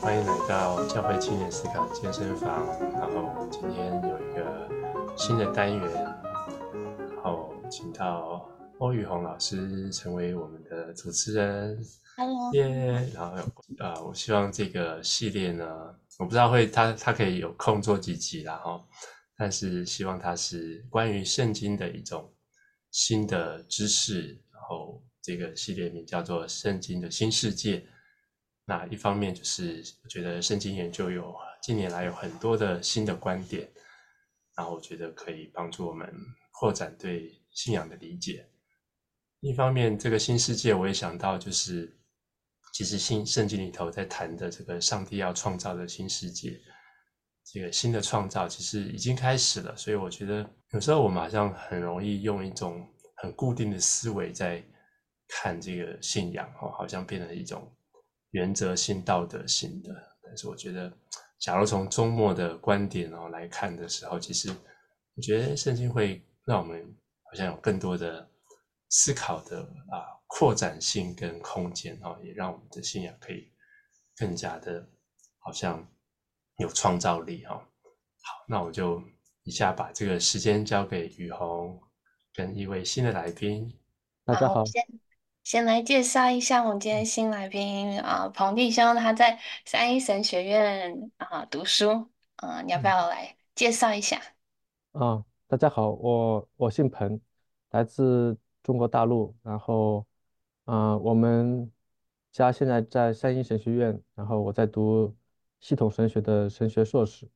欢迎来到教会青年思考健身房。然后今天有一个新的单元，然后请到欧宇宏老师成为我们的主持人。Hello，耶！Yeah, 然后啊、呃，我希望这个系列呢，我不知道会他他可以有空做几集啦哈，但是希望它是关于圣经的一种新的知识，然后这个系列名叫做《圣经的新世界》。那一方面就是，我觉得圣经研究有近年来有很多的新的观点，然后我觉得可以帮助我们扩展对信仰的理解。另一方面，这个新世界我也想到，就是其实新圣经里头在谈的这个上帝要创造的新世界，这个新的创造其实已经开始了。所以我觉得有时候我们好像很容易用一种很固定的思维在看这个信仰，哦，好像变成一种。原则性、道德性的，但是我觉得，假如从周末的观点哦来看的时候，其实我觉得圣经会让我们好像有更多的思考的啊扩展性跟空间哦，也让我们的信仰可以更加的好像有创造力哈。好，那我就一下把这个时间交给雨虹跟一位新的来宾，大家好。先来介绍一下我们今天新来宾啊，彭弟兄，他在三一神学院啊读书啊，你要不要来介绍一下？啊，大家好，我我姓彭，来自中国大陆，然后啊，我们家现在在三一神学院，然后我在读系统神学的神学硕士。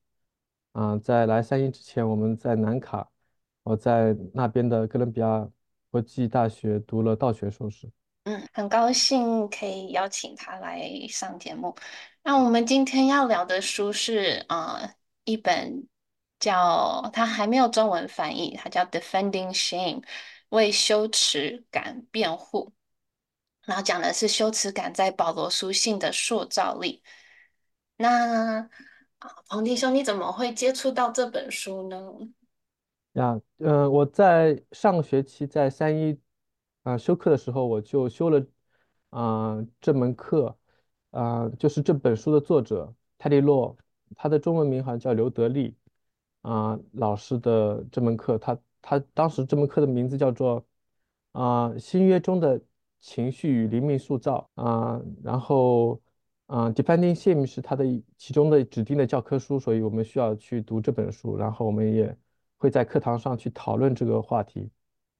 啊，在来三一之前，我们在南卡，我在那边的哥伦比亚国际大学读了道学硕士。嗯，很高兴可以邀请他来上节目。那我们今天要聊的书是啊、一本叫它还没有中文翻译，它叫《Defending Shame》，为羞耻感辩护。然后讲的是羞耻感在保罗书信的塑造力。那啊，彭弟兄，你怎么会接触到这本书呢？呀，呃，我在上个学期在三一。啊，修课的时候我就修了，啊、这门课，啊、就是这本书的作者泰利洛，他的中文名好像叫刘德利，啊、老师的这门课，他他当时这门课的名字叫做，啊、新约中的情绪与灵命塑造，啊、然后，啊、，Defending Shame 是他的其中的指定的教科书，所以我们需要去读这本书，然后我们也会在课堂上去讨论这个话题。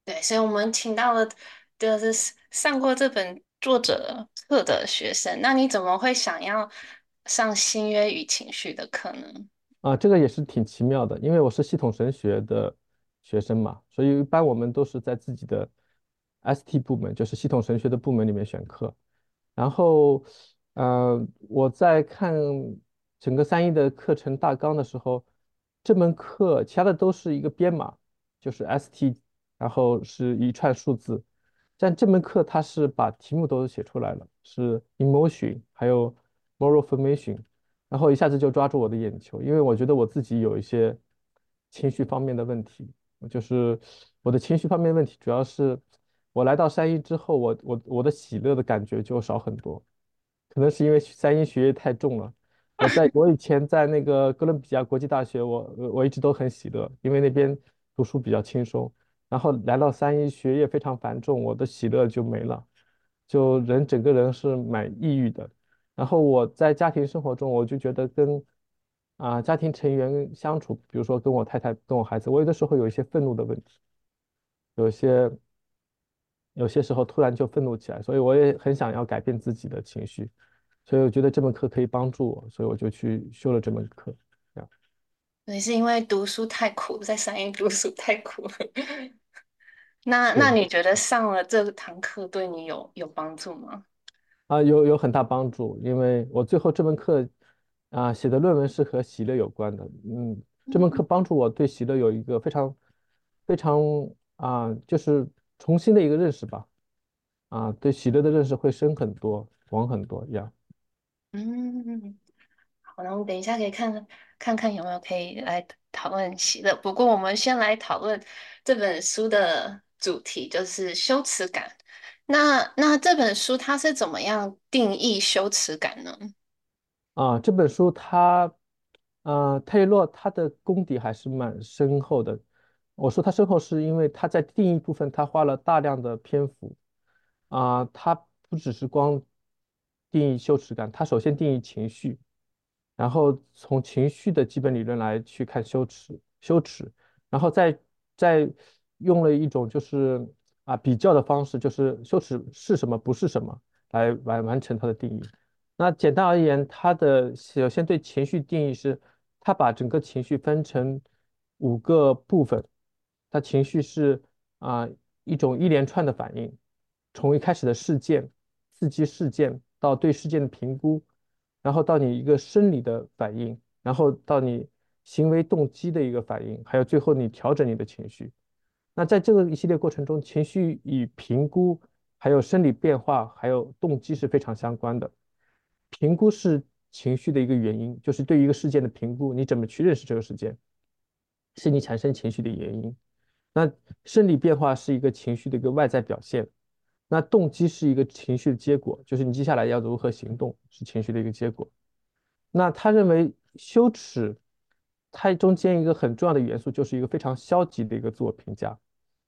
对，所以我们请到了就是上过这本作者课的学生。那你怎么会想要上新约与情绪的课呢？啊，这个也是挺奇妙的，因为我是系统神学的学生嘛，所以一般我们都是在自己的 ST 部门，就是系统神学的部门里面选课。然后，呃，我在看整个三一的课程大纲的时候，这门课其他的都是一个编码，就是 ST。然后是一串数字，但这门课它是把题目都写出来了，是 emotion，还有 moral formation，然后一下子就抓住我的眼球，因为我觉得我自己有一些情绪方面的问题，就是我的情绪方面问题，主要是我来到山一之后，我我我的喜乐的感觉就少很多，可能是因为山一学业太重了。我在我以前在那个哥伦比亚国际大学，我我一直都很喜乐，因为那边读书比较轻松。然后来到三一，学业非常繁重，我的喜乐就没了，就人整个人是蛮抑郁的。然后我在家庭生活中，我就觉得跟啊、家庭成员相处，比如说跟我太太、跟我孩子，我有的时候有一些愤怒的问题，有些有些时候突然就愤怒起来，所以我也很想要改变自己的情绪，所以我觉得这门课可以帮助我，所以我就去修了这门课。这样。你是因为读书太苦，在三一读书太苦。那那你觉得上了这堂课对你有有帮助吗？啊，有有很大帮助，因为我最后这门课啊写的论文是和喜乐有关的，嗯，这门课帮助我对喜乐有一个非常非常啊，就是重新的一个认识吧，啊，对喜乐的认识会深很多，广很多一样。嗯，好，那我们等一下可以看看看有没有可以来讨论喜乐，不过我们先来讨论这本书的。主题就是羞耻感。那那这本书它是怎么样定义羞耻感呢？啊，这本书它，呃，泰勒洛他的功底还是蛮深厚的。我说他深厚，是因为他在定义部分，他花了大量的篇幅。啊，他不只是光定义羞耻感，他首先定义情绪，然后从情绪的基本理论来去看羞耻，羞耻，然后再再用了一种就是啊比较的方式，就是羞耻是什么，不是什么，来完完成它的定义。那简单而言，它的首先对情绪定义是，它把整个情绪分成五个部分。它情绪是啊一种一连串的反应，从一开始的事件、刺激事件到对事件的评估，然后到你一个生理的反应，然后到你行为动机的一个反应，还有最后你调整你的情绪。那在这个一系列过程中，情绪与评估、还有生理变化、还有动机是非常相关的。评估是情绪的一个原因，就是对于一个事件的评估，你怎么去认识这个事件，是你产生情绪的原因。那生理变化是一个情绪的一个外在表现，那动机是一个情绪的结果，就是你接下来要如何行动，是情绪的一个结果。那他认为羞耻，它中间一个很重要的元素就是一个非常消极的一个自我评价，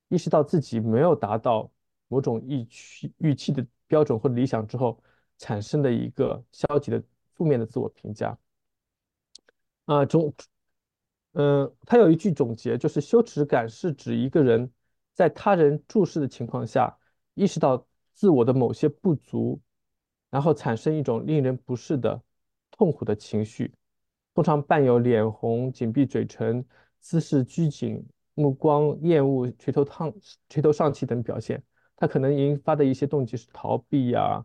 意识到自己没有达到某种预期预期的标准或理想之后。产生的一个消极的、负面的自我评价。啊，总，嗯，他有一句总结，就是羞耻感是指一个人在他人注视的情况下，意识到自我的某些不足，然后产生一种令人不适的痛苦的情绪，通常伴有脸红、紧闭嘴唇、姿势拘谨、目光厌恶、垂头丧垂头丧气等表现。他可能引发的一些动机是逃避呀、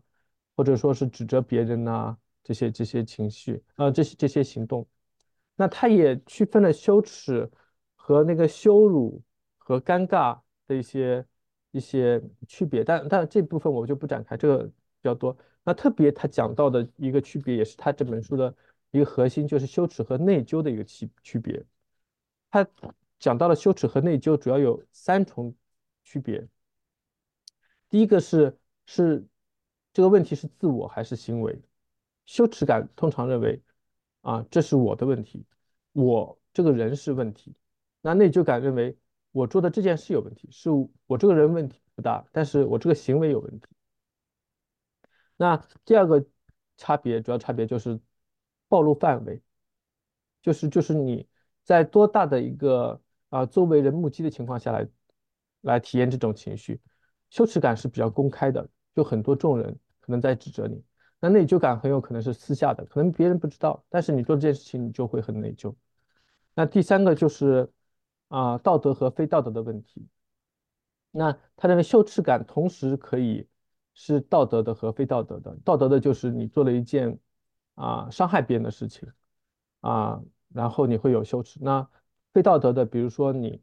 或者说是指责别人呐、这些这些情绪，呃，这些这些行动，那他也区分了羞耻和那个羞辱和尴尬的一些一些区别，但但这部分我就不展开，这个比较多。那特别他讲到的一个区别，也是他这本书的一个核心，就是羞耻和内疚的一个区区别。他讲到了羞耻和内疚主要有三重区别，第一个是是。这个问题是自我还是行为？羞耻感通常认为，啊，这是我的问题，我这个人是问题。那内疚感认为，我做的这件事有问题，是我这个人问题不大，但是我这个行为有问题。那第二个差别，主要差别就是暴露范围，就是就是你在多大的一个啊周围人目击的情况下来来体验这种情绪，羞耻感是比较公开的。就很多众人可能在指责你，那内疚感很有可能是私下的，可能别人不知道，但是你做这件事情你就会很内疚。那第三个就是啊道德和非道德的问题。那他认为羞耻感同时可以是道德的和非道德的，道德的就是你做了一件啊伤害别人的事情啊，然后你会有羞耻。那非道德的，比如说你。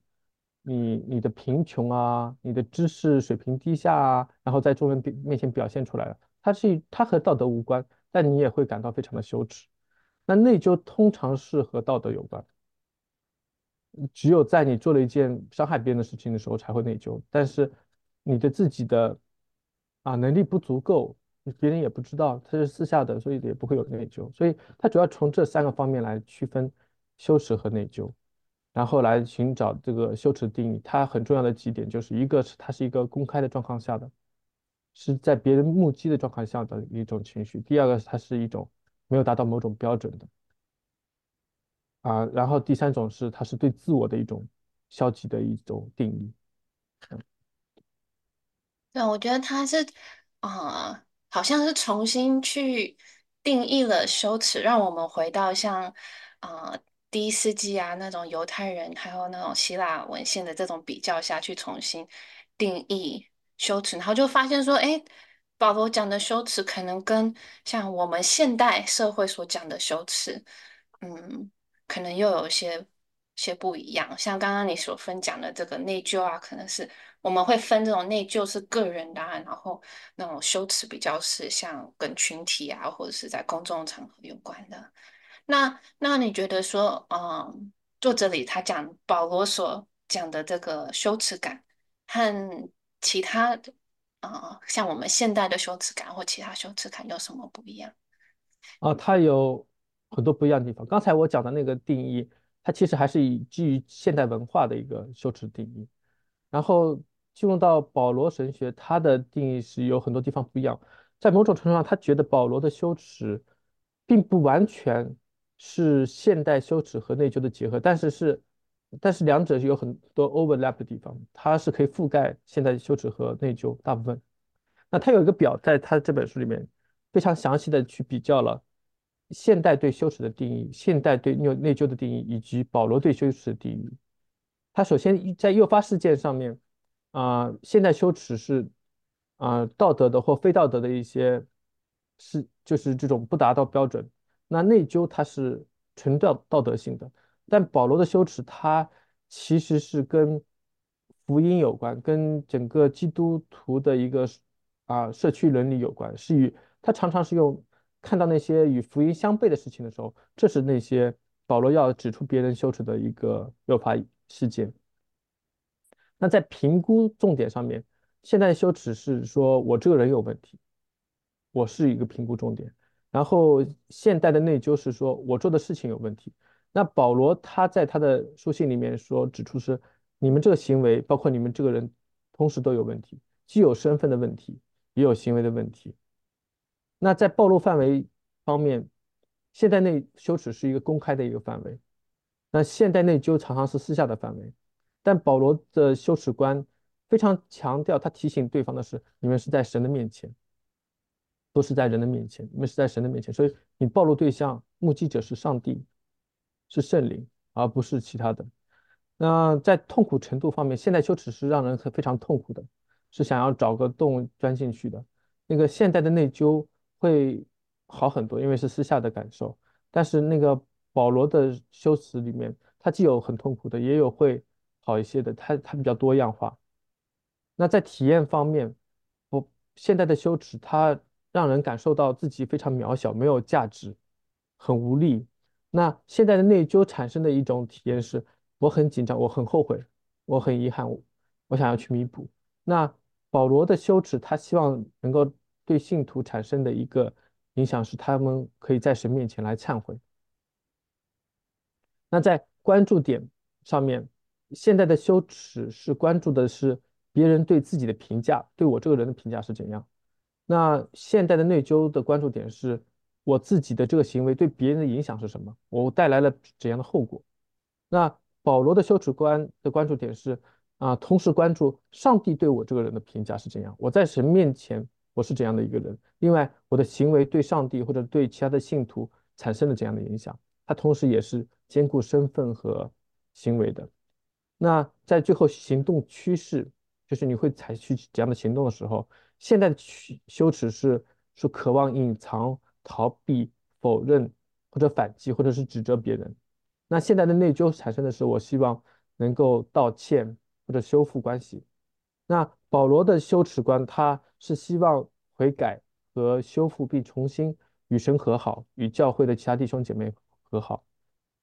你你的贫穷啊，你的知识水平低下啊，然后在众人面前表现出来了，它是它和道德无关，但你也会感到非常的羞耻。那内疚通常是和道德有关，只有在你做了一件伤害别人的事情的时候才会内疚，但是你的自己的啊能力不足够，别人也不知道，它是私下的，所以也不会有内疚。所以它主要从这三个方面来区分羞耻和内疚。然后来寻找这个羞耻定义，它很重要的几点就是一个是它是一个公开的状况下的，是在别人目击的状况下的一种情绪；第二个它是一种没有达到某种标准的，啊，然后第三种是它是对自我的一种消极的一种定义。嗯，对，我觉得它是啊，好像是重新去定义了羞耻，让我们回到像啊。第一世纪啊，那种犹太人还有那种希腊文献的这种比较下去重新定义羞耻，然后就发现说，哎，保罗讲的羞耻可能跟像我们现代社会所讲的羞耻，嗯，可能又有些些不一样。像刚刚你所分享的这个内疚啊，可能是我们会分这种内疚是个人的啊，然后那种羞耻比较是像跟群体啊，或者是在公众场合有关的。那那你觉得说，嗯，作者里他讲保罗所讲的这个羞耻感和其他，嗯，像我们现代的羞耻感或其他羞耻感有什么不一样？啊，它有很多不一样的地方。刚才我讲的那个定义，它其实还是以基于现代文化的一个羞耻定义。然后进入到保罗神学，它的定义是有很多地方不一样。在某种程度上，他觉得保罗的羞耻并不完全是现代羞耻和内疚的结合，但是是，但是两者是有很多 overlap 的地方，它是可以覆盖现代羞耻和内疚大部分。那他有一个表，在他这本书里面非常详细的去比较了现代对羞耻的定义、现代对内内疚的定义以及保罗对羞耻的定义。他首先在诱发事件上面，啊、现代羞耻是。啊、道德的或非道德的一些是，就是这种不达到标准。那内疚它是纯道道德性的，但保罗的羞耻它其实是跟福音有关，跟整个基督徒的一个啊、社区伦理有关，是与他常常是用看到那些与福音相悖的事情的时候，这是那些保罗要指出别人羞耻的一个诱发事件。那在评估重点上面。现代羞耻是说我这个人有问题，我是一个评估重点。然后现代的内疚是说我做的事情有问题。那保罗他在他的书信里面说指出是你们这个行为，包括你们这个人，同时都有问题，既有身份的问题，也有行为的问题。那在暴露范围方面，现代内羞耻是一个公开的一个范围，那现代内疚常常是私下的范围。但保罗的羞耻观。非常强调，他提醒对方的是：你们是在神的面前，都是在人的面前，你们是在神的面前。所以你暴露对象、目击者是上帝，是圣灵，而不是其他的。那在痛苦程度方面，现代羞耻是让人很非常痛苦的，是想要找个洞钻进去的。那个现代的内疚会好很多，因为是私下的感受。但是那个保罗的羞耻里面，他既有很痛苦的，也有会好一些的，他他比较多样化。那在体验方面，我现在的羞耻，它让人感受到自己非常渺小，没有价值，很无力。那现在的内疚产生的一种体验是，我很紧张，我很后悔，我很遗憾，我想要去弥补。那保罗的羞耻，他希望能够对信徒产生的一个影响是，他们可以在神面前来忏悔。那在关注点上面，现在的羞耻是关注的是。别人对自己的评价，对我这个人的评价是怎样？那现代的内疚的关注点是我自己的这个行为对别人的影响是什么？我带来了怎样的后果？那保罗的羞耻观的关注点是啊，同时关注上帝对我这个人的评价是怎样？我在神面前我是怎样的一个人？另外，我的行为对上帝或者对其他的信徒产生了怎样的影响？他同时也是兼顾身份和行为的。那在最后行动趋势。就是你会采取怎样的行动的时候，现在的羞耻是是渴望隐藏、逃避、否认或者反击，或者是指责别人。那现在的内疚产生的是，我希望能够道歉或者修复关系。那保罗的羞耻观，他是希望悔改和修复，并重新与神和好，与教会的其他弟兄姐妹和好。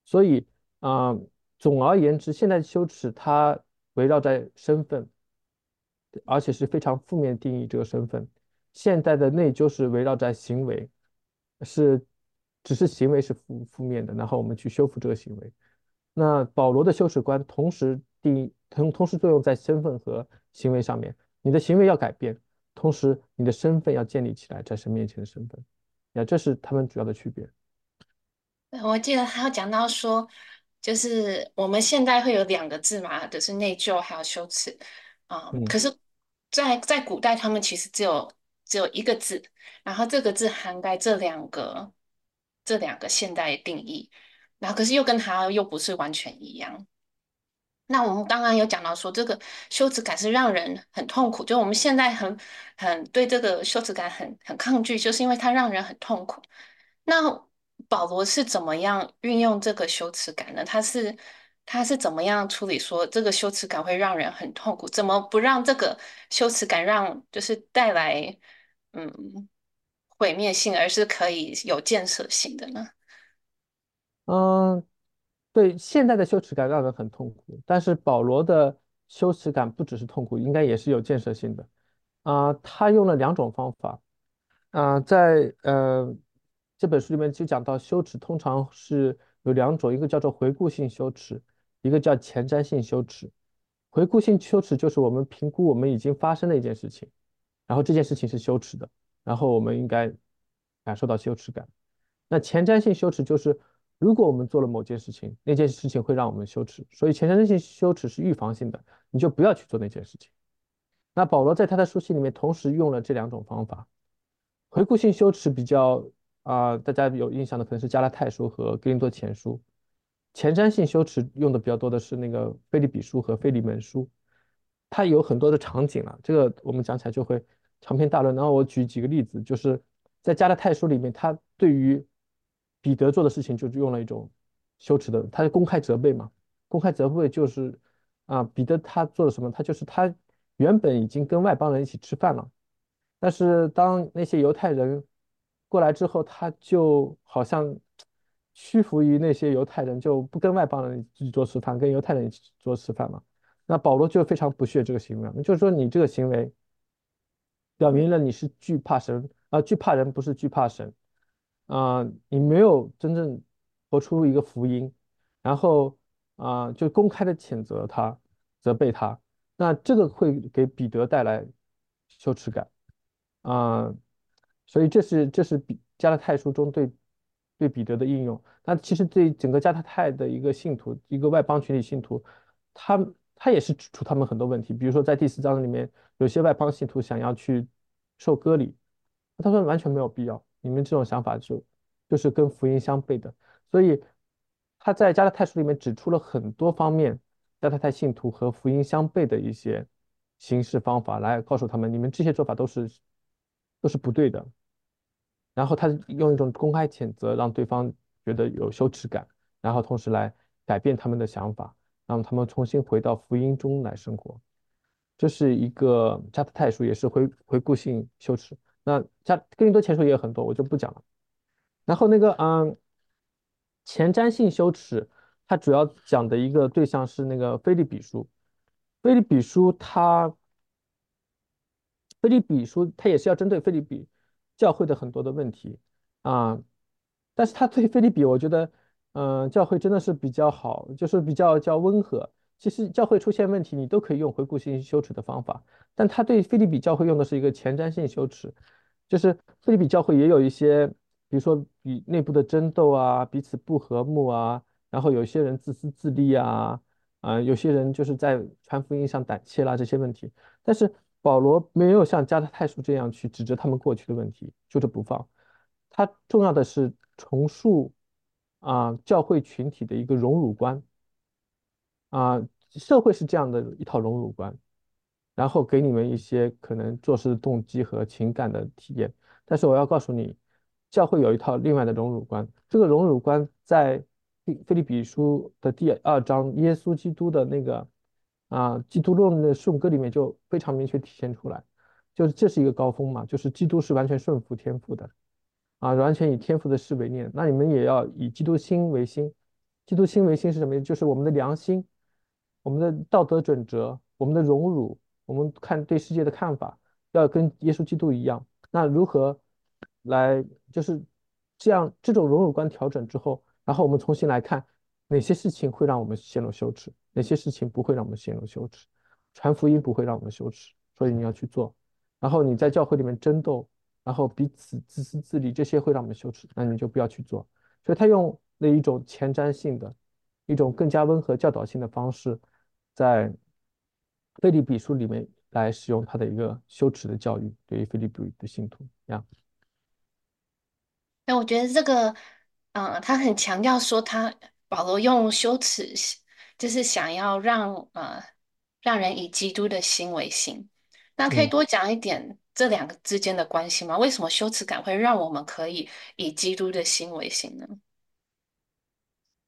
所以啊、总而言之，现在的羞耻它围绕在身份。而且是非常负面定义这个身份。现代的内疚是围绕在行为，是只是行为是负负面的，然后我们去修复这个行为。那保罗的羞耻观同时定义同同时作用在身份和行为上面。你的行为要改变，同时你的身份要建立起来，在神面前的身份。那，这是他们主要的区别。我记得他有讲到说，就是我们现代会有两个字嘛，就是内疚还有羞耻啊，嗯，可是。在在古代，他们其实只有只有一个字，然后这个字涵盖这两个这两个现代定义，然后可是又跟它又不是完全一样。那我们刚刚有讲到说，这个羞耻感是让人很痛苦，就我们现在很很对这个羞耻感很很抗拒，就是因为它让人很痛苦。那保罗是怎么样运用这个羞耻感呢？他是。他是怎么样处理说这个羞耻感会让人很痛苦？怎么不让这个羞耻感让就是带来嗯毁灭性，而是可以有建设性的呢？嗯，对，现在的羞耻感让人很痛苦，但是保罗的羞耻感不只是痛苦，应该也是有建设性的。啊、他用了两种方法，啊、在呃这本书里面就讲到羞耻通常是有两种，一个叫做回顾性羞耻，一个叫前瞻性羞耻。回顾性羞耻就是我们评估我们已经发生的一件事情，然后这件事情是羞耻的，然后我们应该感受到羞耻感。那前瞻性羞耻就是如果我们做了某件事情，那件事情会让我们羞耻，所以前瞻性羞耻是预防性的，你就不要去做那件事情。那保罗在他的书信里面同时用了这两种方法，回顾性羞耻比较啊、大家有印象的可能是加拉太书和哥林多前书，前瞻性羞耻用的比较多的是那个腓利比书和腓利门书，它有很多的场景了，这个我们讲起来就会长篇大论。然后我举几个例子，就是在加拉太书里面，他对于彼得做的事情就用了一种羞耻的，他是公开责备嘛，公开责备就是啊，彼得他做了什么？他就是他。原本已经跟外邦人一起吃饭了，但是当那些犹太人过来之后，他就好像屈服于那些犹太人，就不跟外邦人一起做吃饭，跟犹太人一起做吃饭嘛。那保罗就非常不屑这个行为，就是说你这个行为表明了你是惧怕神啊，惧怕人不是惧怕神啊，你没有真正活出一个福音，然后啊就公开的谴责他，责备他。那这个会给彼得带来羞耻感啊、所以这是这是彼加拉太书中对对彼得的应用。那其实对整个加拉太的一个信徒，一个外邦群体信徒，他他也是指出他们很多问题。比如说在第四章里面，有些外邦信徒想要去受割礼，他说完全没有必要，你们这种想法就就是跟福音相悖的。所以他在加拉太书里面指出了很多方面。加拉太信徒和福音相悖的一些行事方法，来告诉他们，你们这些做法都是都是不对的。然后他用一种公开谴责，让对方觉得有羞耻感，然后同时来改变他们的想法，让他们重新回到福音中来生活。这是一个加特太书，也是回回顾性羞耻。那加哥林多前书也有很多，我就不讲了。然后那个嗯，前瞻性羞耻。它主要讲的一个对象是那个腓立比书，腓立比书它，腓立比书它也是要针对腓立比教会的很多的问题啊，但是他对菲利比，我觉得，嗯、教会真的是比较好，就是比较较温和。其实教会出现问题，你都可以用回顾性羞耻的方法，但他对菲利比教会用的是一个前瞻性羞耻，就是菲利比教会也有一些，比如说与内部的争斗啊，彼此不和睦啊。然后有些人自私自利啊，啊、有些人就是在传福音上胆怯啦，这些问题。但是保罗没有像加拉太书这样去指责他们过去的问题，揪着不放。他重要的是重塑啊、教会群体的一个荣辱观啊、社会是这样的一套荣辱观，然后给你们一些可能做事的动机和情感的体验。但是我要告诉你，教会有一套另外的荣辱观，这个荣辱观在。腓立比书的第二章，耶稣基督的那个啊，基督论的颂歌里面就非常明确体现出来，就是这是一个高峰嘛，就是基督是完全顺服天父的，啊，完全以天父的事为念。那你们也要以基督心为心，基督心为心是什么？就是我们的良心，我们的道德准则，我们的荣辱，我们看对世界的看法，要跟耶稣基督一样。那如何来就是这样？这种荣辱观调整之后。然后我们重新来看哪些事情会让我们陷入羞耻，哪些事情不会让我们陷入羞耻。传福音不会让我们羞耻，所以你要去做。然后你在教会里面争斗，然后彼此自私自利，这些会让我们羞耻，那你就不要去做。所以他用了一种前瞻性的、一种更加温和教导性的方式，在腓立比书里面来使用他的一个羞耻的教育，对于腓立比的信徒一样。那我觉得这个。嗯，他很强调说，他保罗用羞耻，就是想要让呃让人以基督的心为心。那可以多讲一点这两个之间的关系吗？嗯、为什么羞耻感会让我们可以以基督的心为心呢？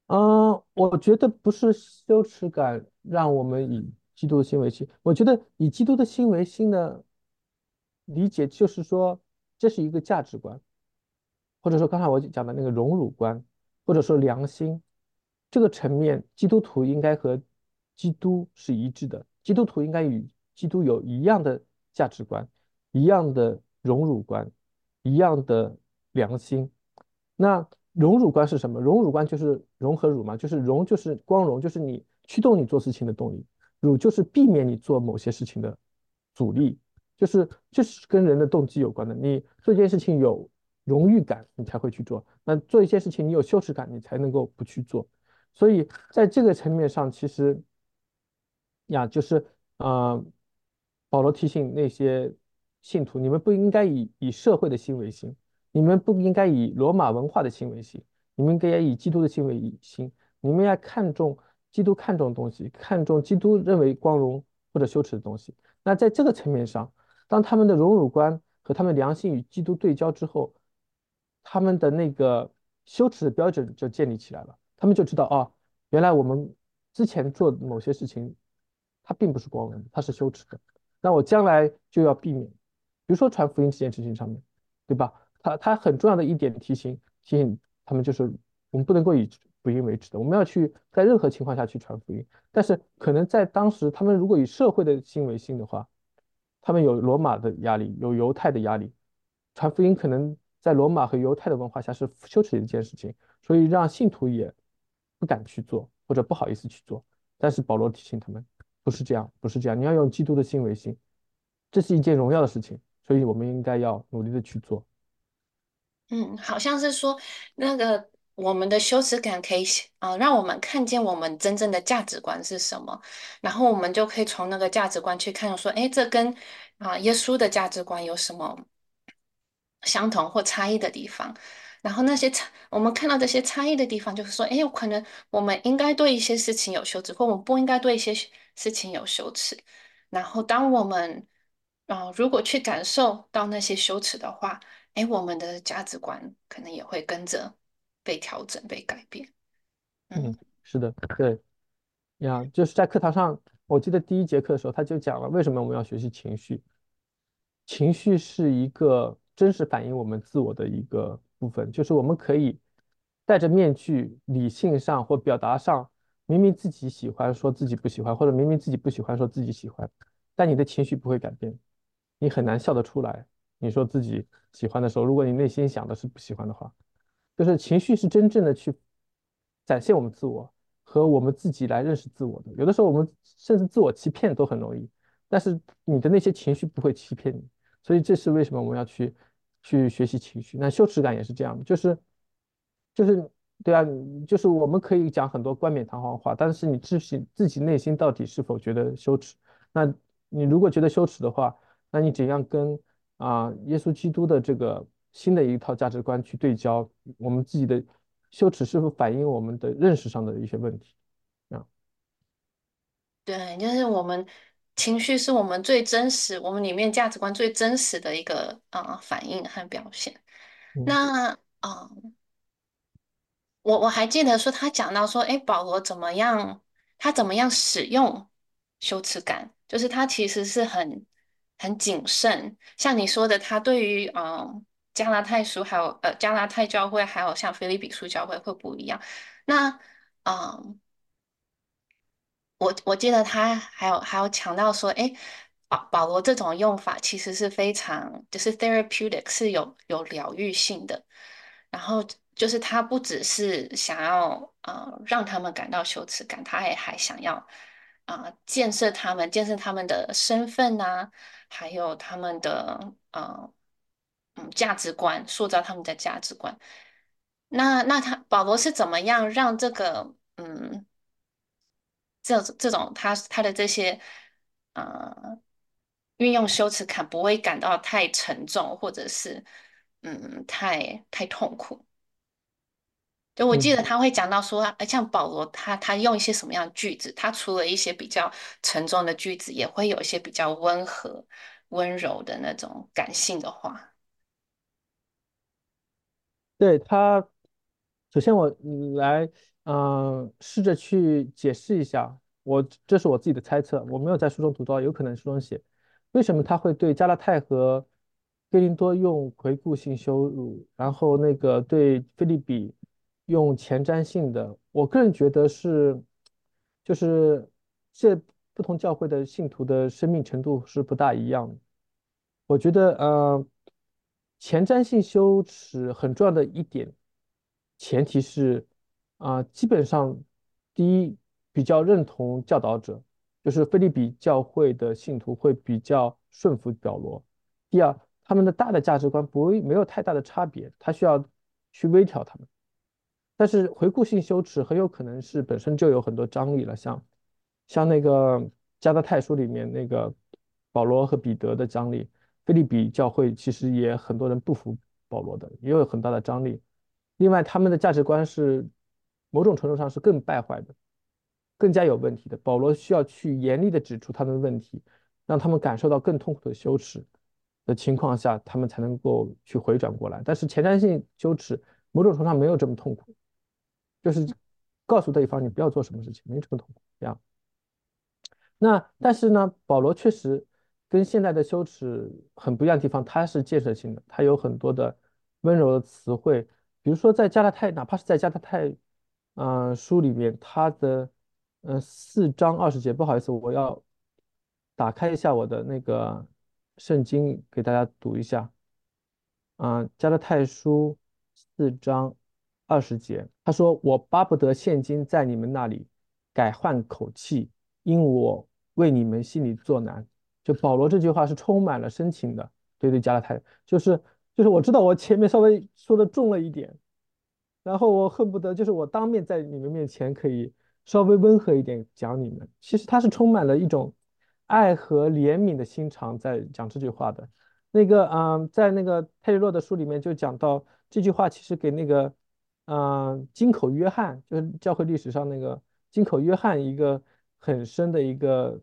嗯，我觉得不是羞耻感让我们以基督的心为心。我觉得以基督的心为心的理解就是说，这是一个价值观。或者说刚才我讲的那个荣辱观，或者说良心这个层面，基督徒应该和基督是一致的，基督徒应该与基督有一样的价值观，一样的荣辱观，一样的良心。那荣辱观是什么？荣辱观就是荣和辱嘛，就是荣就是光荣，就是你驱动你做事情的动力；辱就是避免你做某些事情的阻力，就是就是跟人的动机有关的。你做一件事情有荣誉感，你才会去做；那做一些事情你有羞耻感，你才能够不去做。所以在这个层面上，其实呀，就是呃，保罗提醒那些信徒，你们不应该以以社会的心为心。你们不应该以罗马文化的心为心，你们应该以基督的心为心。你们要看重基督看重的东西，看重基督认为光荣或者羞耻的东西。那在这个层面上，当他们的荣辱观和他们良心与基督对焦之后，他们的那个羞耻的标准就建立起来了。他们就知道啊，原来我们之前做的某些事情，它并不是光荣的，它是羞耻的。那我将来就要避免，比如说传福音这件事情上面，对吧？他他很重要的一点提醒提醒他们就是，我们不能够以福音为耻的，我们要去在任何情况下去传福音。但是可能在当时，他们如果以社会的心为心的话，他们有罗马的压力，有犹太的压力，传福音可能在罗马和犹太的文化下是羞耻的一件事情，所以让信徒也不敢去做或者不好意思去做。但是保罗提醒他们，不是这样，不是这样，你要用基督的心为心，这是一件荣耀的事情，所以我们应该要努力的去做。嗯，好像是说那个我们的羞耻感可以啊、让我们看见我们真正的价值观是什么，然后我们就可以从那个价值观去看，说，哎，这跟啊、耶稣的价值观有什么相同或差异的地方？然后那些差，我们看到这些差异的地方，就是说，哎，有可能我们应该对一些事情有羞耻，或我们不应该对一些事情有羞耻。然后当我们啊、呃，如果去感受到那些羞耻的话，哎，我们的价值观可能也会跟着被调整、被改变。嗯，是的，对呀，就是在课堂上，我记得第一节课的时候，他就讲了为什么我们要学习情绪。情绪是一个真实反映我们自我的一个部分，就是我们可以戴着面具，理性上或表达上，明明自己喜欢，说自己不喜欢，或者明明自己不喜欢，说自己喜欢，但你的情绪不会改变，你很难笑得出来。你说自己喜欢的时候，如果你内心想的是不喜欢的话，就是情绪是真正的去展现我们自我和我们自己来认识自我的。有的时候我们甚至自我欺骗都很容易，但是你的那些情绪不会欺骗你，所以这是为什么我们要去去学习情绪。那羞耻感也是这样的，就是就是对啊，就是我们可以讲很多冠冕堂皇话，但是你自己自己内心到底是否觉得羞耻？那你如果觉得羞耻的话，那你怎样跟？啊，耶稣基督的这个新的一套价值观去对焦，我们自己的羞耻是否反映我们的认识上的一些问题？啊，对，就是我们情绪是我们最真实，我们里面价值观最真实的一个啊、呃、反应和表现。嗯、那啊、呃，我我还记得说他讲到说，哎，保罗怎么样？他怎么样使用羞耻感？就是他其实是很。很谨慎，像你说的，他对于嗯加拿太书还有呃加拿太教会，还有像菲利比书教会会不一样。那嗯，我我记得他还有还有强调说，哎，保保罗这种用法其实是非常就是 therapeutic 是有有疗愈性的。然后就是他不只是想要呃让他们感到羞耻感，他也还想要啊、建设他们，建设他们的身份啊。还有他们的呃嗯价值观，塑造他们的价值观。那那他保罗是怎么样让这个嗯这这种他他的这些呃运用羞耻感不会感到太沉重，或者是嗯太太痛苦？就我记得他会讲到说，像保罗他他用一些什么样的句子？他除了一些比较沉重的句子，也会有一些比较温和、温柔的那种感性的话。对他，首先我来嗯试着去解释一下，我这是我自己的猜测，我没有在书中读到，有可能书中写，为什么他会对加拉太和哥林多用回顾性羞辱，然后那个对腓利比。用前瞻性的，我个人觉得是，就是这不同教会的信徒的生命程度是不大一样的。我觉得，呃，前瞻性羞耻很重要的一点，前提是，啊、基本上，第一，比较认同教导者，就是腓立比教会的信徒会比较顺服保罗；第二，他们的大的价值观不会没有太大的差别，他需要去微调他们。但是回顾性羞耻很有可能是本身就有很多张力了，像像那个加拉太书里面那个保罗和彼得的张力，腓立比教会其实也很多人不服保罗的，也有很大的张力。另外，他们的价值观是某种程度上是更败坏的，更加有问题的。保罗需要去严厉的指出他们的问题，让他们感受到更痛苦的羞耻的情况下，他们才能够去回转过来。但是前瞻性羞耻某种程度上没有这么痛苦。就是告诉对方你不要做什么事情，没这么痛苦。这样，那但是呢，保罗确实跟现在的羞耻很不一样的地方，他是建设性的，他有很多的温柔的词汇，比如说在加拉太，哪怕是在加拉太，嗯、书里面，他的嗯四章二十节，不好意思，我要打开一下我的那个圣经给大家读一下，啊、呃，加拉太书四章。二十节，他说：“我巴不得现今在你们那里改换口气，因我为你们心里作难。”就保罗这句话是充满了深情的，对对，加拉太，就是就是我知道我前面稍微说的重了一点，然后我恨不得就是我当面在你们面前可以稍微温和一点讲你们。其实他是充满了一种爱和怜悯的心肠在讲这句话的。那个嗯，在那个泰利洛的书里面就讲到这句话，其实给那个。嗯，金口约翰就是教会历史上那个金口约翰一个很深的一个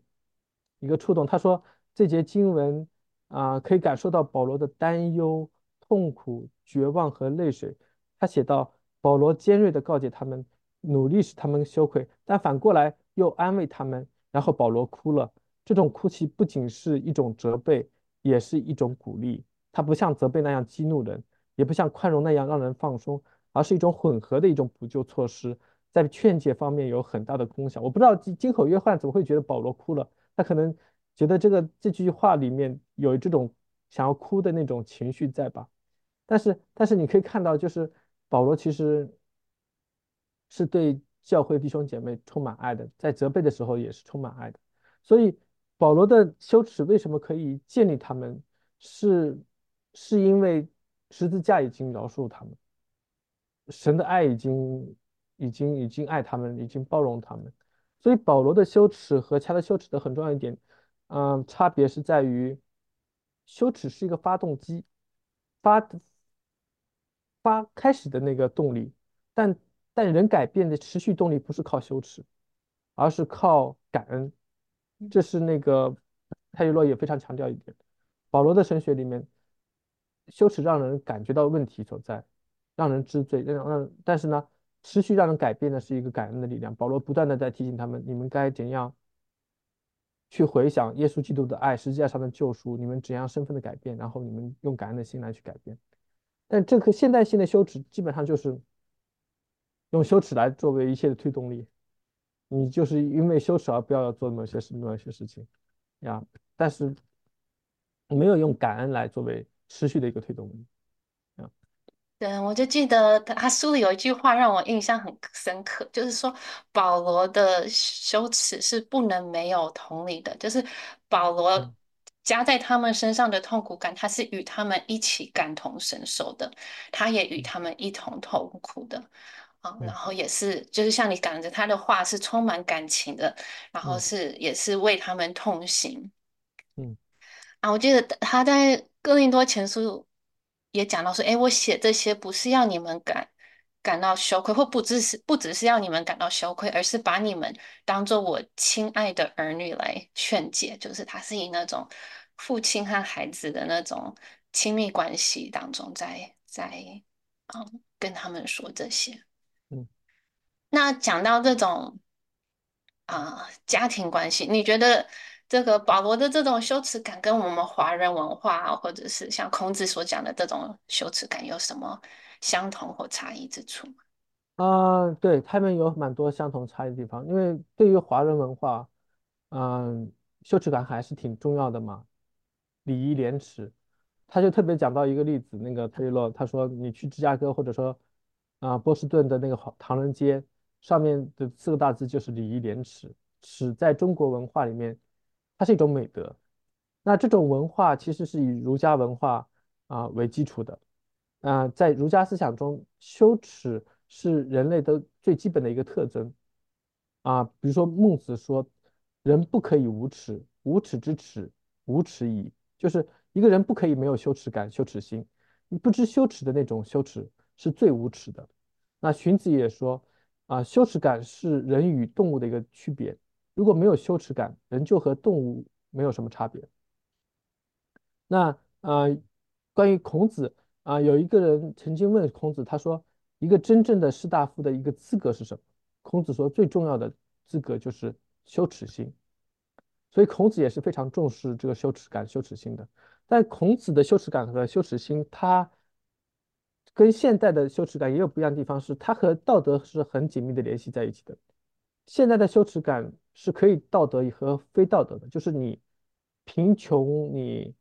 一个触动。他说这节经文啊，可以感受到保罗的担忧、痛苦、绝望和泪水。他写道：保罗尖锐地告诫他们，努力使他们羞愧，但反过来又安慰他们。然后保罗哭了。这种哭泣不仅是一种责备，也是一种鼓励。他不像责备那样激怒人，也不像宽容那样让人放松。而是一种混合的一种补救措施，在劝诫方面有很大的功效。我不知道金金口约翰怎么会觉得保罗哭了，他可能觉得这个这句话里面有这种想要哭的那种情绪在吧？但是但是你可以看到，就是保罗其实是对教会弟兄姐妹充满爱的，在责备的时候也是充满爱的。所以保罗的羞耻为什么可以建立他们，是是因为十字架已经饶恕他们。神的爱已经、已经、已经爱他们，已经包容他们，所以保罗的羞耻和其他的羞耻的很重要一点，嗯，差别是在于，羞耻是一个发动机，发发开始的那个动力，但但人改变的持续动力不是靠羞耻，而是靠感恩，这是那个泰利洛也非常强调一点，保罗的神学里面，羞耻让人感觉到问题所在。让人知罪，让让，但是呢，持续让人改变的是一个感恩的力量。保罗不断的在提醒他们，你们该怎样去回想耶稣基督的爱，实际上的救赎，你们怎样身份的改变，然后你们用感恩的心来去改变。但这个现代性的羞耻，基本上就是用羞耻来作为一切的推动力。你就是因为羞耻而不要做某些事，某些事情呀，但是没有用感恩来作为持续的一个推动力。对，我就记得他书里有一句话让我印象很深刻，就是说保罗的羞耻是不能没有同理的，就是保罗加在他们身上的痛苦感，他是与他们一起感同身受的，他也与他们一同痛苦的。啊，然后也是就是像你讲的，他的话是充满感情的，然后是也是为他们痛心，嗯，啊，我记得他在哥林多前书。也讲到说，哎，我写这些不是要你们感感到羞愧，或不只是不只是要你们感到羞愧，而是把你们当做我亲爱的儿女来劝解，就是他是以那种父亲和孩子的那种亲密关系当中在，在在嗯跟他们说这些。嗯，那讲到这种啊、呃、家庭关系，你觉得？这个保罗的这种羞耻感跟我们华人文化，或者是像孔子所讲的这种羞耻感，有什么相同或差异之处吗？啊、对，他们有蛮多相同差异的地方。因为对于华人文化，嗯、羞耻感还是挺重要的嘛。礼义廉耻。他就特别讲到一个例子，那个特雷洛他说，你去芝加哥或者说啊波士顿的那个唐人街上面的四个大字就是礼义廉耻。耻在中国文化里面，它是一种美德。那这种文化其实是以儒家文化啊为基础的。啊，在儒家思想中，羞耻是人类的最基本的一个特征。啊，比如说孟子说，人不可以无耻，无耻之耻，无耻矣。就是一个人不可以没有羞耻感、羞耻心。你不知羞耻的那种羞耻是最无耻的。那荀子也说，啊，羞耻感是人与动物的一个区别。如果没有羞耻感，人就和动物没有什么差别。那呃，关于孔子啊，有一个人曾经问孔子，他说，一个真正的士大夫的一个资格是什么？孔子说，最重要的资格就是羞耻心，所以孔子也是非常重视这个羞耻感、羞耻心的。但孔子的羞耻感和羞耻心，它跟现代的羞耻感也有不一样的地方，是它和道德是很紧密的联系在一起的。现在的羞耻感是可以道德和非道德的，就是你贫穷，你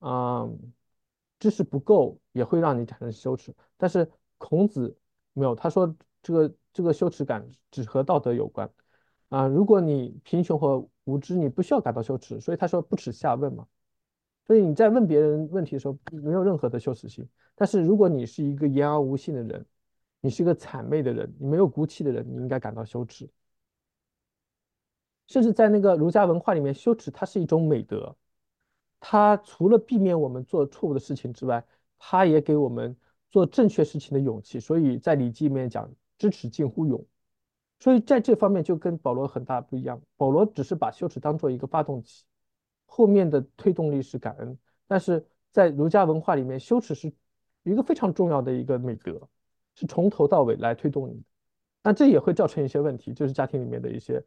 啊、嗯、知识不够也会让你产生羞耻。但是孔子没有，他说这个。这个羞耻感只和道德有关啊！如果你贫穷和无知，你不需要感到羞耻，所以他说不耻下问嘛。所以你在问别人问题的时候，没有任何的羞耻心。但是如果你是一个言而无信的人，你是一个谄媚的人，你没有骨气的人，你应该感到羞耻。甚至在那个儒家文化里面，羞耻它是一种美德，它除了避免我们做错误的事情之外，它也给我们做正确事情的勇气。所以在《礼记》里面讲。知耻近乎勇，所以在这方面就跟保罗很大不一样。保罗只是把羞耻当做一个发动机，后面的推动力是感恩。但是在儒家文化里面，羞耻是一个非常重要的一个美德，是从头到尾来推动你的。那这也会造成一些问题，就是家庭里面的一些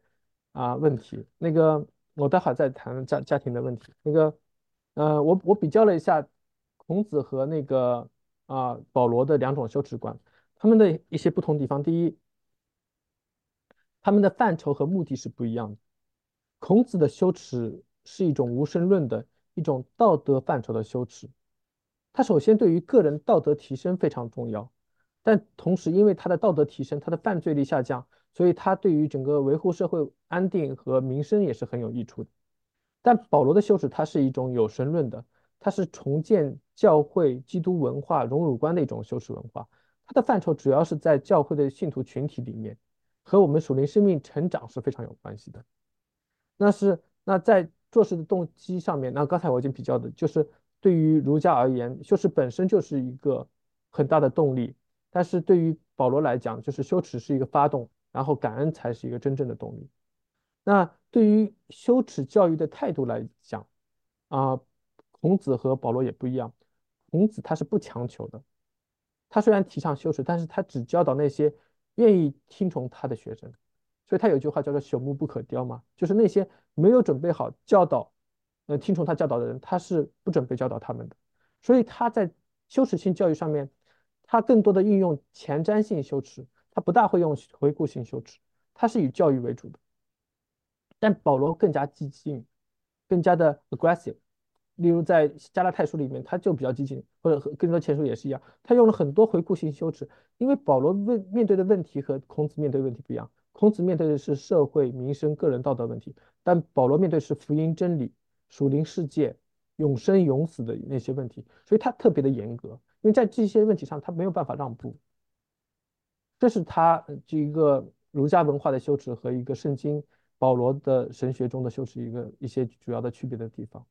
啊问题。那个我待会儿再谈家家庭的问题。那个呃，我我比较了一下孔子和那个啊保罗的两种羞耻观。他们的一些不同地方，第一，他们的范畴和目的是不一样的。孔子的羞耻是一种无神论的一种道德范畴的羞耻，他首先对于个人道德提升非常重要，但同时因为他的道德提升，他的犯罪率下降，所以他对于整个维护社会安定和民生也是很有益处的。但保罗的羞耻，它是一种有神论的，它是重建教会基督文化荣辱观的一种羞耻文化。它的范畴主要是在教会的信徒群体里面，和我们属灵生命成长是非常有关系的。那是那在做事的动机上面，那刚才我已经比较的，就是对于儒家而言，羞耻本身就是一个很大的动力；但是对于保罗来讲，就是羞耻是一个发动，然后感恩才是一个真正的动力。那对于羞耻教育的态度来讲，啊，孔子和保罗也不一样，孔子他是不强求的。他虽然提倡羞耻，但是他只教导那些愿意听从他的学生，所以他有一句话叫做“朽木不可雕”嘛，就是那些没有准备好教导，呃，听从他教导的人，他是不准备教导他们的。所以他在羞耻性教育上面，他更多的运用前瞻性羞耻，他不大会用回顾性羞耻，他是以教育为主的。但保罗更加激进，更加的 aggressive。例如在加拉太书里面，他就比较激进，或者和更多前书也是一样，他用了很多回顾性羞耻，因为保罗问面对的问题和孔子面对的问题不一样，孔子面对的是社会民生、个人道德问题，但保罗面对是福音真理、属灵世界、永生永死的那些问题，所以他特别的严格，因为在这些问题上他没有办法让步，这是他这一个儒家文化的羞耻和一个圣经保罗的神学中的羞耻一个一些主要的区别的地方。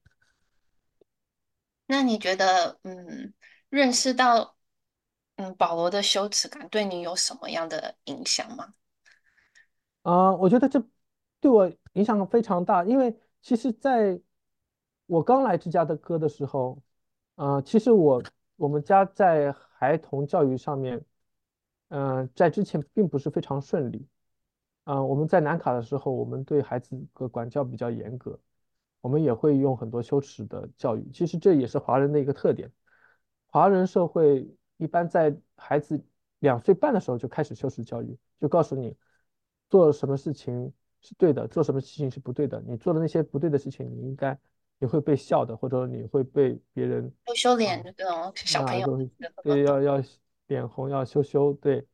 那你觉得，嗯，认识到，嗯，保罗的羞耻感对你有什么样的影响吗？啊、呃，我觉得这对我影响非常大，因为其实在我刚来芝加哥的时候，啊、呃，其实我我们家在孩童教育上面，嗯、呃，在之前并不是非常顺利，啊、呃，我们在南卡的时候，我们对孩子的管教比较严格。我们也会用很多羞耻的教育，其实这也是华人的一个特点。华人社会一般在孩子两岁半的时候就开始羞耻教育，就告诉你做什么事情是对的，做什么事情是不对的。你做的那些不对的事情，你应该你会被笑的，或者你会被别人羞羞脸这种小朋友，对，要要脸红，要羞羞，对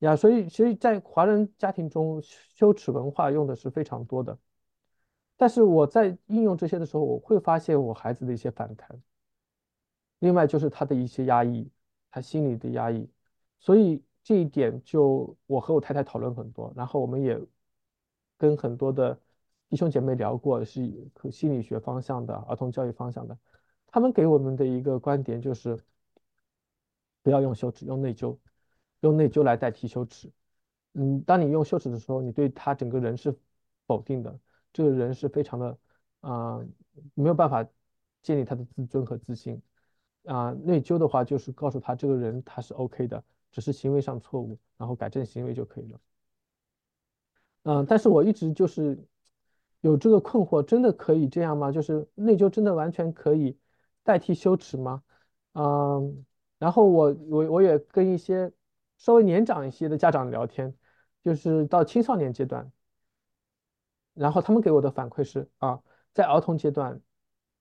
呀，所以所以在华人家庭中，羞耻文化用的是非常多的。但是我在应用这些的时候，我会发现我孩子的一些反弹。另外就是他的一些压抑，他心里的压抑，所以这一点就我和我太太讨论很多，然后我们也跟很多的弟兄姐妹聊过，是心理学方向的、儿童教育方向的，他们给我们的一个观点就是，不要用羞耻，用内疚，用内疚来代替羞耻。嗯，当你用羞耻的时候，你对他整个人是否定的，这个人是非常的啊、呃，没有办法建立他的自尊和自信。啊，内疚的话就是告诉他这个人他是 OK 的，只是行为上错误，然后改正行为就可以了。嗯，但是我一直就是有这个困惑，真的可以这样吗？就是内疚真的完全可以代替羞耻吗？嗯，然后我我我也跟一些稍微年长一些的家长聊天，就是到青少年阶段，然后他们给我的反馈是啊，在儿童阶段，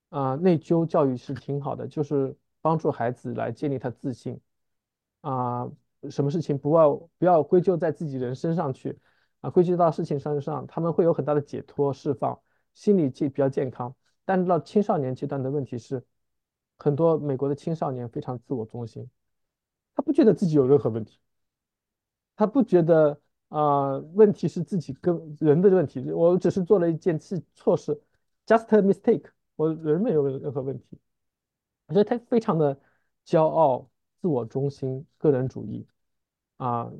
啊，内疚教育是挺好的，就是。帮助孩子来建立他自信啊，什么事情不要不要归咎在自己人身上去啊，归咎到事情身上，他们会有很大的解脱释放，心理健比较健康。但是到青少年阶段的问题是，很多美国的青少年非常自我中心，他不觉得自己有任何问题，他不觉得啊、问题是自己跟人的问题，我只是做了一件事错事，just a mistake，我人没有任何问题。我觉得他非常的骄傲、自我中心、个人主义。啊，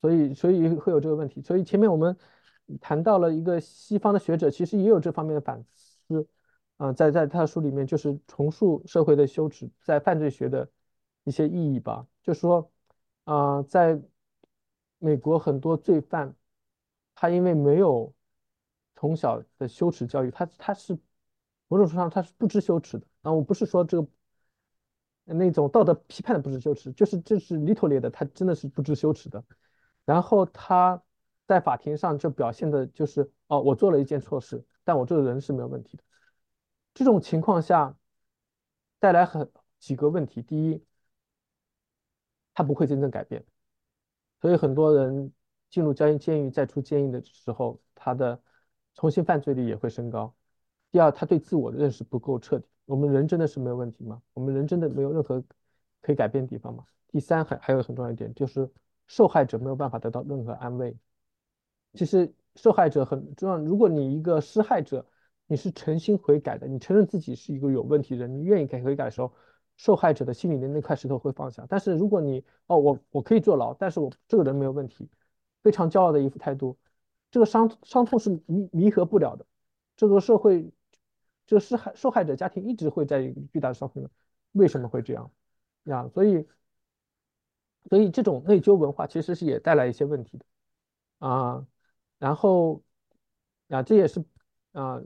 所以所以会有这个问题。所以前面我们谈到了一个西方的学者，其实也有这方面的反思。啊，在在他的书里面就是重塑社会的羞耻，在犯罪学的一些意义吧，就是说啊，在美国很多罪犯，他因为没有从小的羞耻教育，他他是某种程度上他是不知羞耻的啊，我不是说这个。那种道德批判的不知羞耻，就是这是 literally 的，他真的是不知羞耻的。然后他在法庭上就表现的就是，哦，我做了一件错事，但我这个人是没有问题的。这种情况下带来很几个问题，第一，他不会真正改变，所以很多人进入监监狱再出监狱的时候，他的重新犯罪率也会升高。第二，他对自我的认识不够彻底。我们人真的是没有问题吗？我们人真的没有任何可以改变的地方吗？第三，还还有很重要一点，就是受害者没有办法得到任何安慰。其实受害者很重要。如果你一个施害者，你是诚心悔改的，你承认自己是一个有问题的人，你愿意改悔改的时候，受害者的心里的那块石头会放下。但是如果你哦，我我可以坐牢，但是我这个人没有问题，非常骄傲的一副态度，这个伤伤痛是弥弥合不了的。这个社会。这个受害受害者家庭一直会在巨大的伤痛中，为什么会这样呀？所以，所以这种内疚文化其实是也带来一些问题的啊。然后啊，这也是啊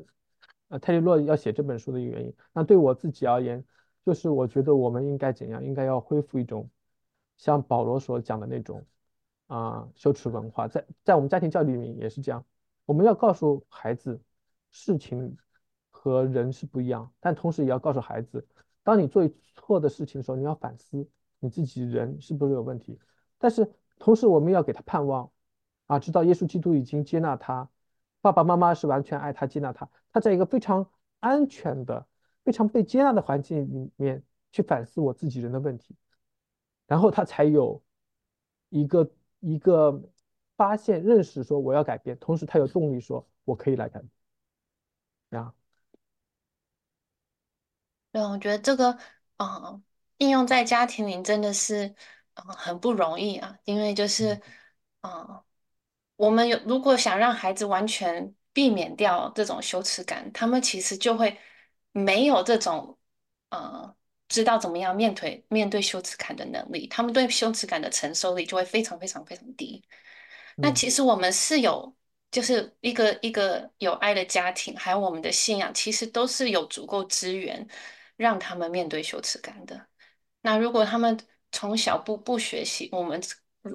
啊泰利洛要写这本书的一个原因。那对我自己而言，就是我觉得我们应该怎样？应该要恢复一种像保罗所讲的那种啊羞耻文化，在在我们家庭教育里面也是这样。我们要告诉孩子事情。和人是不一样，但同时也要告诉孩子，当你做错的事情的时候，你要反思你自己人是不是有问题。但是同时，我们要给他盼望，啊，知道耶稣基督已经接纳他，爸爸妈妈是完全爱他、接纳他，他在一个非常安全的、非常被接纳的环境里面去反思我自己人的问题，然后他才有一个一个发现、认识说我要改变，同时他有动力说我可以来改变，呀。对，我觉得这个，嗯，应用在家庭里真的是，嗯，很不容易啊。因为就是，嗯，我们有如果想让孩子完全避免掉这种羞耻感，他们其实就会没有这种，呃，知道怎么样面对面对羞耻感的能力，他们对羞耻感的承受力就会非常非常非常低。那其实我们是有。就是一个一个有爱的家庭，还有我们的信仰，其实都是有足够资源让他们面对羞耻感的。那如果他们从小不不学习，我们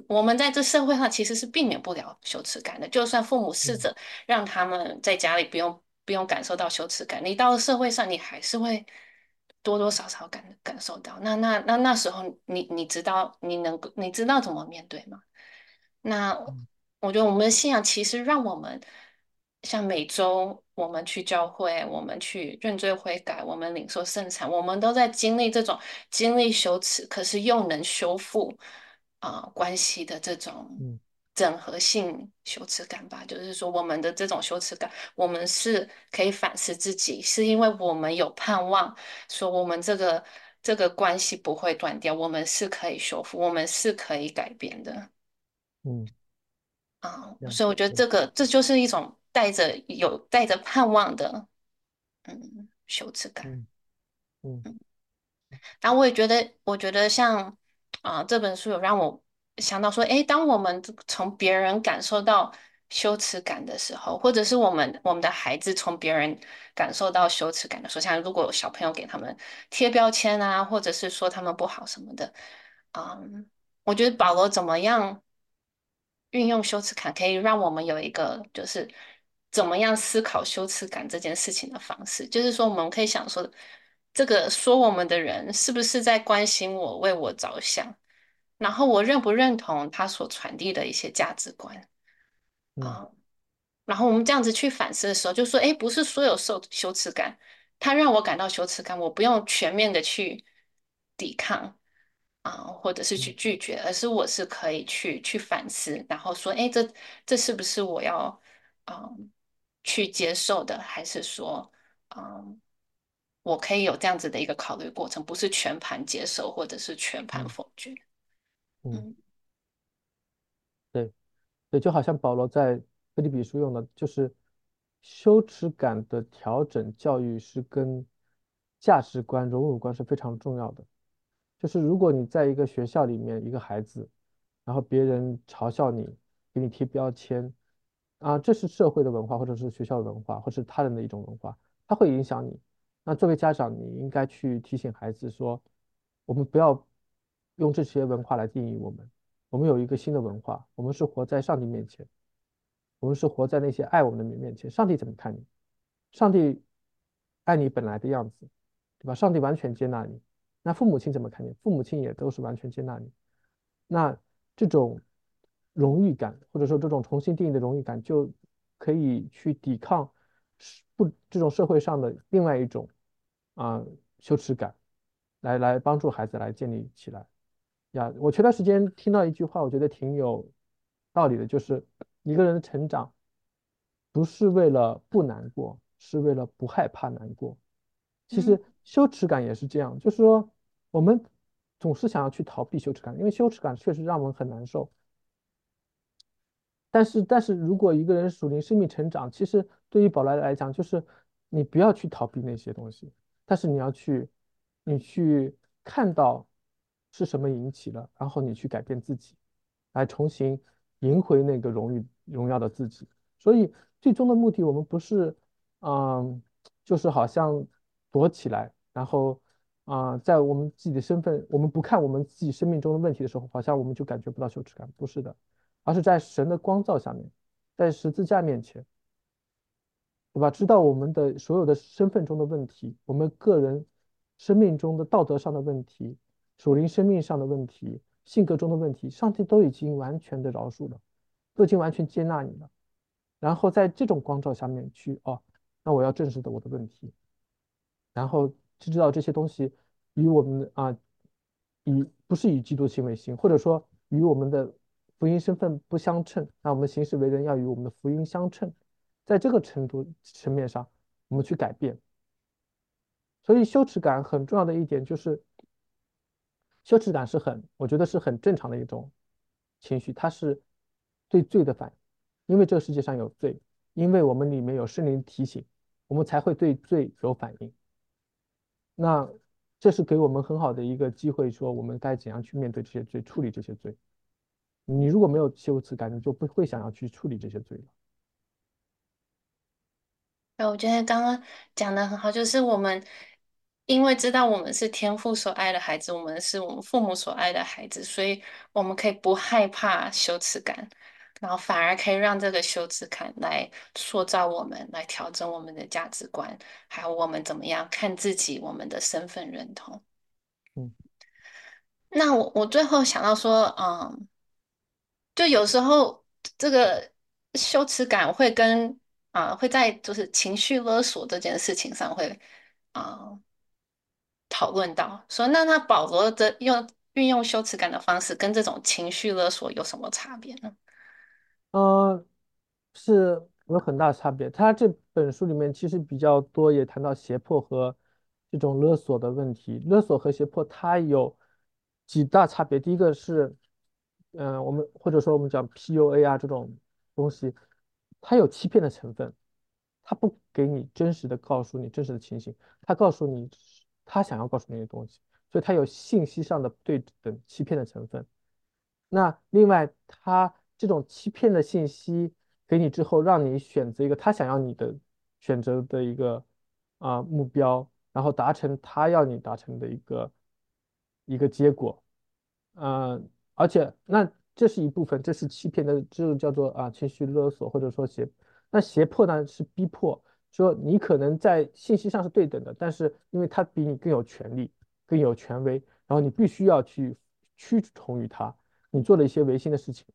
我们在这社会上其实是避免不了羞耻感的。就算父母试着让他们在家里不用不用感受到羞耻感。你到了社会上，你还是会多多少少感感受到。那那那那时候你，你你知道你能够你知道怎么面对吗？那我觉得我们的信仰其实让我们像每周我们去教会，我们去认罪悔改，我们领受圣餐，我们都在经历这种经历羞耻，可是又能修复啊、呃、关系的这种整合性羞耻感吧。就是说，我们的这种羞耻感，我们是可以反思自己，是因为我们有盼望，说我们这个这个关系不会断掉，我们是可以修复，我们是可以改变的。嗯，啊，所以我觉得这个这就是一种带着有带着盼望的，嗯，羞耻感，嗯嗯，然后我也觉得，我觉得像啊这本书有让我想到说，诶，当我们从别人感受到羞耻感的时候，或者是我们我们的孩子从别人感受到羞耻感的时候，像如果小朋友给他们贴标签啊，或者是说他们不好什么的，嗯，我觉得保罗怎么样？运用羞耻感可以让我们有一个，就是怎么样思考羞耻感这件事情的方式。就是说，我们可以想说，这个说我们的人是不是在关心我、为我着想？然后我认不认同他所传递的一些价值观？啊、嗯，然后我们这样子去反思的时候，就说，哎，不是所有受羞耻感，他让我感到羞耻感，我不用全面的去抵抗。啊，或者是去拒绝，而是我是可以去去反思，然后说，哎，这这是不是我要嗯去接受的，还是说嗯我可以有这样子的一个考虑过程，不是全盘接受，或者是全盘否决。嗯，嗯对，对，就好像保罗在腓立比书用的，就是羞耻感的调整教育是跟价值观、荣辱观是非常重要的。就是如果你在一个学校里面，一个孩子，然后别人嘲笑你，给你贴标签，啊，这是社会的文化，或者是学校的文化，或是他人的一种文化，它会影响你。那作为家长，你应该去提醒孩子说，我们不要用这些文化来定义我们。我们有一个新的文化，我们是活在上帝面前，我们是活在那些爱我们的人面前。上帝怎么看你？上帝爱你本来的样子，对吧？上帝完全接纳你。那父母亲怎么看你？父母亲也都是完全接纳你。那这种荣誉感，或者说这种重新定义的荣誉感，就可以去抵抗不这种社会上的另外一种啊、羞耻感，来来帮助孩子来建立起来。呀，我前段时间听到一句话，我觉得挺有道理的，就是一个人的成长不是为了不难过，是为了不害怕难过。其实羞耻感也是这样，就是说我们总是想要去逃避羞耻感，因为羞耻感确实让我们很难受。但是，但是如果一个人属灵生命成长，其实对于宝来来讲，就是你不要去逃避那些东西，但是你要去，你去看到是什么引起了，然后你去改变自己，来重新赢回那个荣誉荣耀的自己。所以最终的目的，我们不是，嗯，就是好像。躲起来，然后啊、在我们自己的身份，我们不看我们自己生命中的问题的时候，好像我们就感觉不到羞耻感，不是的，而是在神的光照下面，在十字架面前，对吧？知道我们的所有的身份中的问题，我们个人生命中的道德上的问题，属灵生命上的问题，性格中的问题，上帝都已经完全的饶恕了，都已经完全接纳你了。然后在这种光照下面去，哦，那我要正视的我的问题。然后就知道这些东西与我们啊，与不是与基督行为行，或者说与我们的福音身份不相称。那我们行事为人要与我们的福音相称，在这个程度层面上，我们去改变。所以羞耻感很重要的一点就是，羞耻感是很，我觉得是很正常的一种情绪，它是对罪的反应，因为这个世界上有罪，因为我们里面有圣灵提醒，我们才会对罪有反应。那这是给我们很好的一个机会，说我们该怎样去面对这些罪，处理这些罪。你如果没有羞耻感，你就不会想要去处理这些罪了。我觉得刚刚讲的很好，就是我们因为知道我们是天父所爱的孩子，我们是我们父母所爱的孩子，所以我们可以不害怕羞耻感。然后反而可以让这个羞耻感来塑造我们，来调整我们的价值观，还有我们怎么样看自己，我们的身份认同。嗯，那我我最后想到说，嗯，就有时候这个羞耻感会跟啊、呃、会在就是情绪勒索这件事情上会啊、呃、讨论到，说那那保罗的用运用羞耻感的方式跟这种情绪勒索有什么差别呢？呃，是有很大差别。他这本书里面其实比较多，也谈到胁迫和这种勒索的问题。勒索和胁迫它有几大差别。第一个是，嗯、呃，我们或者说我们讲 PUA 啊这种东西，它有欺骗的成分，它不给你真实的告诉你真实的情形，它告诉你他想要告诉你的东西，所以它有信息上的对等欺骗的成分。那另外他。这种欺骗的信息给你之后，让你选择一个他想要你的选择的一个啊、目标，然后达成他要你达成的一个一个结果，呃，而且那这是一部分，这是欺骗的，这个叫做啊情绪勒索或者说胁，那胁迫呢是逼迫，说你可能在信息上是对等的，但是因为他比你更有权力、更有权威，然后你必须要去屈从于他，你做了一些违心的事情。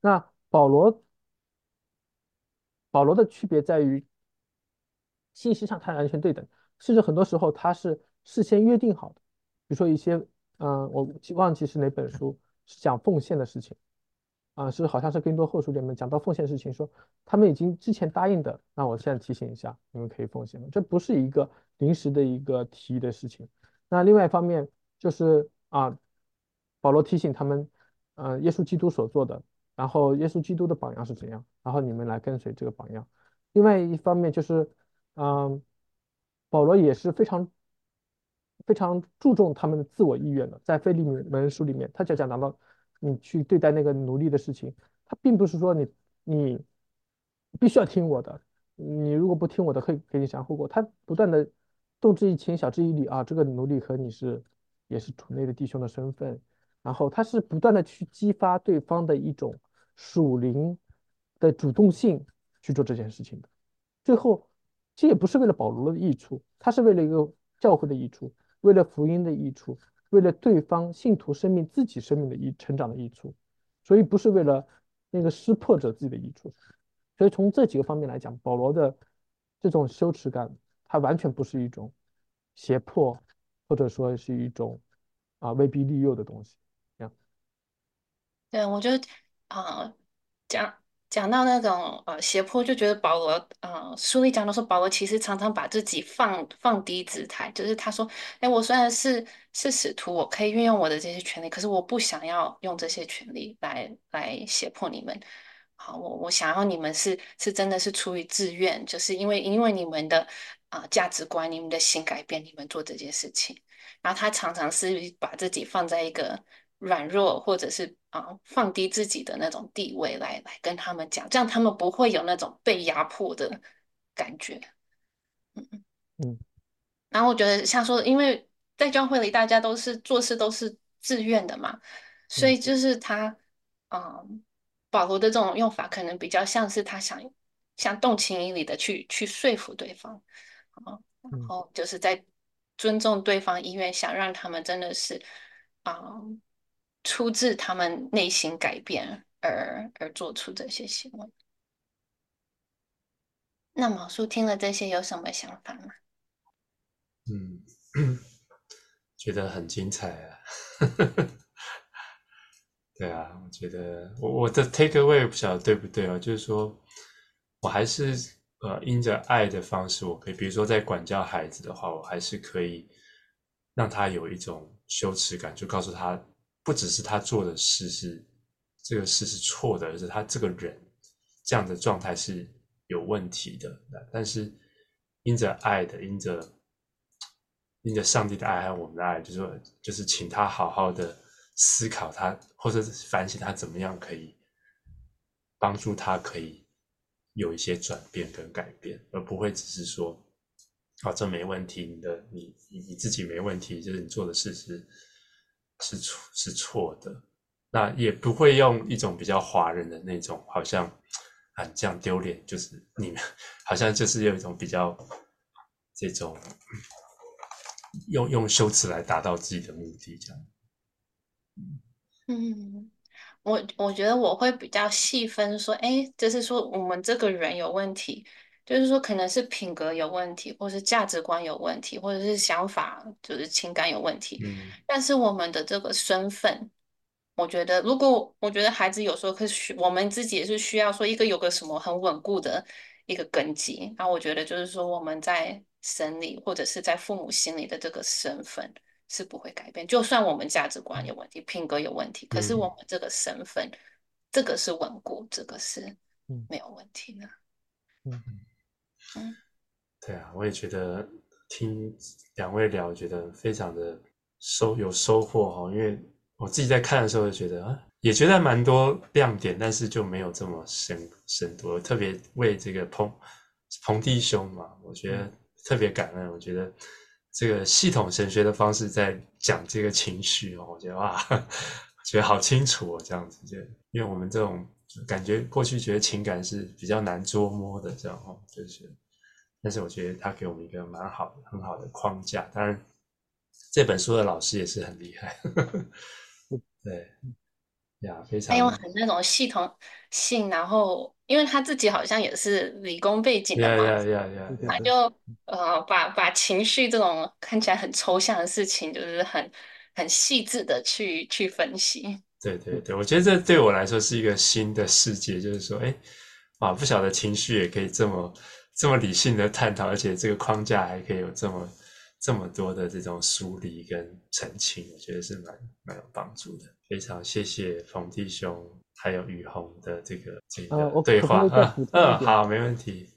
那保罗，保罗的区别在于信息上他完全对等，甚至很多时候他是事先约定好的。比如说一些，嗯、我忘记是哪本书是讲奉献的事情，啊、是好像是《更多后书》里面讲到奉献的事情，说他们已经之前答应的，那我现在提醒一下，你们可以奉献了。这不是一个临时的一个提议的事情。那另外一方面就是啊、保罗提醒他们，嗯、耶稣基督所做的。然后耶稣基督的榜样是怎样？然后你们来跟随这个榜样。另外一方面就是，嗯，保罗也是非常非常注重他们的自我意愿的。在腓利门书里面，他就讲到了，你去对待那个奴隶的事情，他并不是说你你必须要听我的，你如果不听我的，会给你想后果。他不断的动之以情，晓之以理啊，这个奴隶和你是也是主内的弟兄的身份。然后他是不断的去激发对方的一种属灵的主动性去做这件事情的。最后，这也不是为了保罗的益处，他是为了一个教会的益处，为了福音的益处，为了对方信徒生命自己生命的益成长的益处，所以不是为了那个施迫者自己的益处。所以从这几个方面来讲，保罗的这种羞耻感，它完全不是一种胁迫，或者说是一种啊威逼利诱的东西。这样对，我觉得啊讲讲到那种呃胁迫，就觉得保罗呃书里讲的说，保罗其实常常把自己放放低姿态，就是他说，哎，我虽然是是使徒，我可以运用我的这些权利，可是我不想要用这些权利来来胁迫你们。好，我我想要你们是是真的是出于自愿，就是因为因为你们的啊、价值观、你们的心改变，你们做这件事情。然后他常常是把自己放在一个。软弱，或者是啊，放低自己的那种地位来来跟他们讲，这样他们不会有那种被压迫的 感觉。嗯嗯。然后我觉得像说，因为在教会里大家都是做事都是自愿的嘛，所以就是他，嗯，保罗的这种用法可能比较像是他想像动情以理的去去说服对方，啊，然后就是在尊重对方意愿，想让他们真的是，嗯。出自他们内心改变而而做出这些行为。那毛叔听了这些有什么想法吗？嗯，觉得很精彩啊。对啊，我觉得我我的 take away 不晓得对不对啊？就是说我还是呃，因着爱的方式，我可以，比如说在管教孩子的话，我还是可以让他有一种羞耻感，就告诉他。不只是他做的事是这个事是错的，而是他这个人这样的状态是有问题的。但是因着爱的，因着因着上帝的爱和我们的爱，就是说，就是请他好好的思考他，或者反省他怎么样可以帮助他，可以有一些转变跟改变，而不会只是说，啊，这没问题，你的你你你自己没问题，就是你做的事是。是错是错的，那也不会用一种比较华人的那种，好像啊这样丢脸，就是你们好像就是有一种比较这种用用修辞来达到自己的目的这样。嗯，我我觉得我会比较细分说，哎，就是说我们这个人有问题。就是说，可能是品格有问题，或是价值观有问题，或者是想法，就是情感有问题。嗯。但是我们的这个身份，我觉得，如果我觉得孩子有时候可需我们自己也是需要说一个有个什么很稳固的一个根基。那我觉得就是说，我们在神里或者是在父母心里的这个身份是不会改变。就算我们价值观有问题，品格有问题，可是我们这个身份，嗯、这个是稳固，这个是没有问题的。嗯。嗯嗯，对啊，我也觉得听两位聊，觉得非常的收有收获哈。因为我自己在看的时候，就觉得啊，也觉得蛮多亮点，但是就没有这么深深度。特别为这个彭彭弟兄嘛，我觉得特别感恩。我觉得这个系统神学的方式在讲这个情绪哦，我觉得哇，觉得好清楚哦，这样子就因为我们这种。感觉过去觉得情感是比较难捉摸的，这样哦，就是，但是我觉得他给我们一个蛮好的、很好的框架。当然，这本书的老师也是很厉害，呵 呵对，呀，非常。他用很那种系统性，然后因为他自己好像也是理工背景的嘛，呀呀呀，他就呃把把情绪这种看起来很抽象的事情，就是很很细致的去去分析。对对对，我觉得这对我来说是一个新的世界，就是说，哎，啊，不晓得情绪也可以这么这么理性的探讨，而且这个框架还可以有这么这么多的这种梳理跟澄清，我觉得是蛮蛮有帮助的。非常谢谢冯弟兄还有雨虹的这个这个对话。嗯嗯，好，没问题。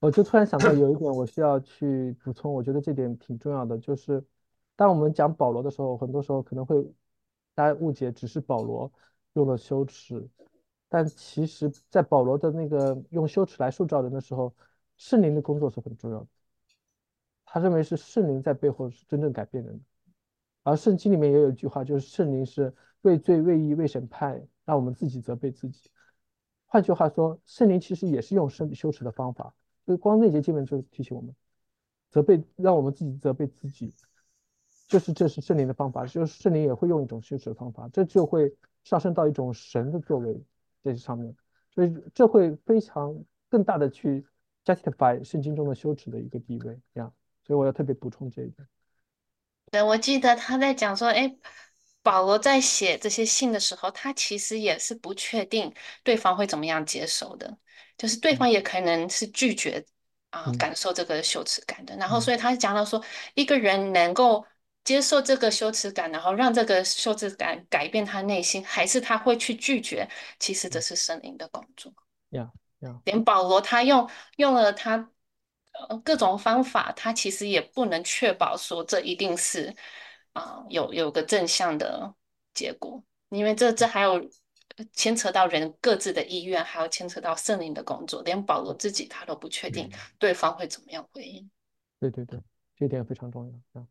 我就突然想到有一点我需要去补充，我觉得这点挺重要的，就是当我们讲保罗的时候，很多时候可能会。大家误解，只是保罗用了羞耻，但其实，在保罗的那个用羞耻来塑造人的时候，圣灵的工作是很重要的。他认为是圣灵在背后是真正改变人的。而圣经里面也有一句话，就是圣灵是为罪、为义、为审判，让我们自己责备自己。换句话说，圣灵其实也是用圣羞耻的方法，所以光那节经文就提醒我们，责备，让我们自己责备自己。就是这是圣灵的方法，就是圣灵也会用一种修辞的方法，这就会上升到一种神的作为在这上面，所以这会非常更大的去 justify 圣经中的羞耻的一个地位，这样，所以我要特别补充这一点。对，我记得他在讲说，哎，保罗在写这些信的时候，他其实也是不确定对方会怎么样接受的，就是对方也可能是拒绝啊、嗯。呃、感受这个羞耻感的，然后所以他讲到说，一个人能够。接受这个羞耻感，然后让这个羞耻感改变他内心，还是他会去拒绝？其实这是圣灵的工作。呀呀，连保罗他用用了他呃各种方法，他其实也不能确保说这一定是啊、呃、有有个正向的结果，因为这这还有牵扯到人各自的意愿，还有牵扯到圣灵的工作。连保罗自己他都不确定对方会怎么样回应。对对对，这一点非常重要。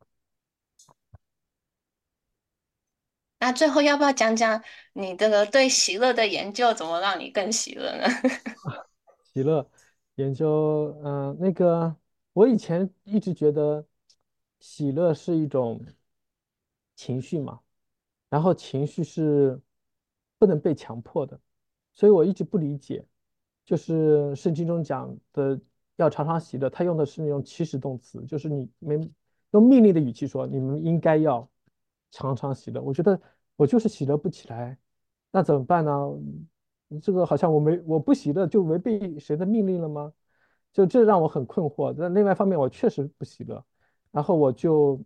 那最后要不要讲讲你这个对喜乐的研究，怎么让你更喜乐呢？喜乐研究，嗯、那个我以前一直觉得喜乐是一种情绪嘛，然后情绪是不能被强迫的，所以我一直不理解，就是圣经中讲的要常常喜乐，他用的是那种祈使动词，就是你们用命令的语气说，你们应该要。常常喜乐，我觉得我就是喜乐不起来，那怎么办呢？这个好像我没我不喜乐就违背谁的命令了吗？就这让我很困惑。但另外一方面，我确实不喜乐，然后我就，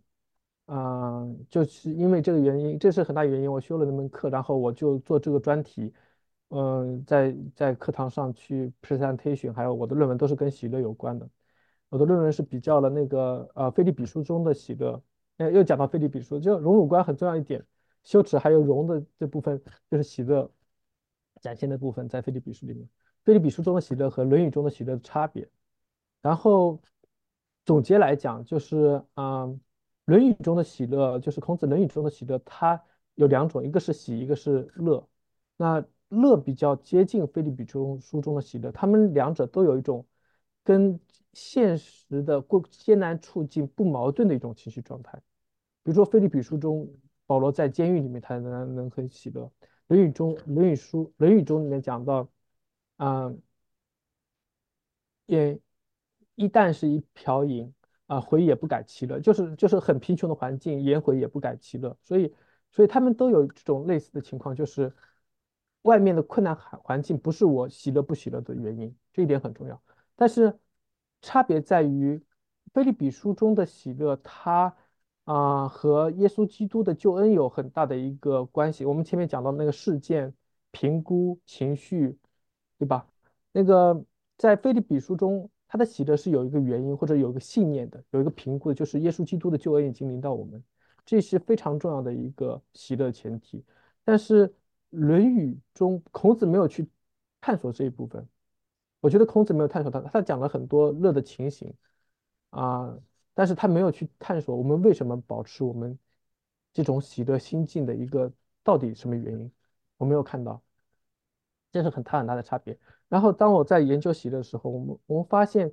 嗯、呃，就是因为这个原因，这是很大原因，我修了那门课，然后我就做这个专题，嗯、在在课堂上去 presentation，还有我的论文都是跟喜乐有关的。我的论文是比较了那个呃腓立比书中的喜乐。哎，又讲到菲利比书，就荣辱观很重要一点，羞耻还有荣的这部分，就是喜乐展现的部分，在菲利比书里面，菲利比书中的喜乐和论语中的喜乐的差别。然后总结来讲，就是啊，论语中的喜乐，就是孔子论语中的喜乐，它有两种，一个是喜，一个是乐。那乐比较接近菲利比中书中的喜乐，他们两者都有一种跟现实的过艰难处境不矛盾的一种情绪状态。比如说腓立比书中，保罗在监狱里面，他能能很喜乐。论语中，论语书，论语中里面讲到，啊，也一旦是一瓢饮啊，回也不改其乐，就是就是很贫穷的环境，颜回也不改其乐。所以，所以他们都有这种类似的情况，就是外面的困难环环境不是我喜乐不喜乐的原因，这一点很重要。但是差别在于，腓立比书中的喜乐，它。啊、和耶稣基督的救恩有很大的一个关系。我们前面讲到那个事件评估情绪，对吧？那个在腓立比书中，他的喜乐是有一个原因或者有一个信念的，有一个评估的，就是耶稣基督的救恩已经临到我们，这是非常重要的一个喜乐前提。但是《论语》中孔子没有去探索这一部分，我觉得孔子没有探索他，他讲了很多乐的情形啊。但是他没有去探索我们为什么保持我们这种喜乐心境的一个到底什么原因，我没有看到，这是很大很大的差别。然后当我在研究喜乐的时候，我们我们发现，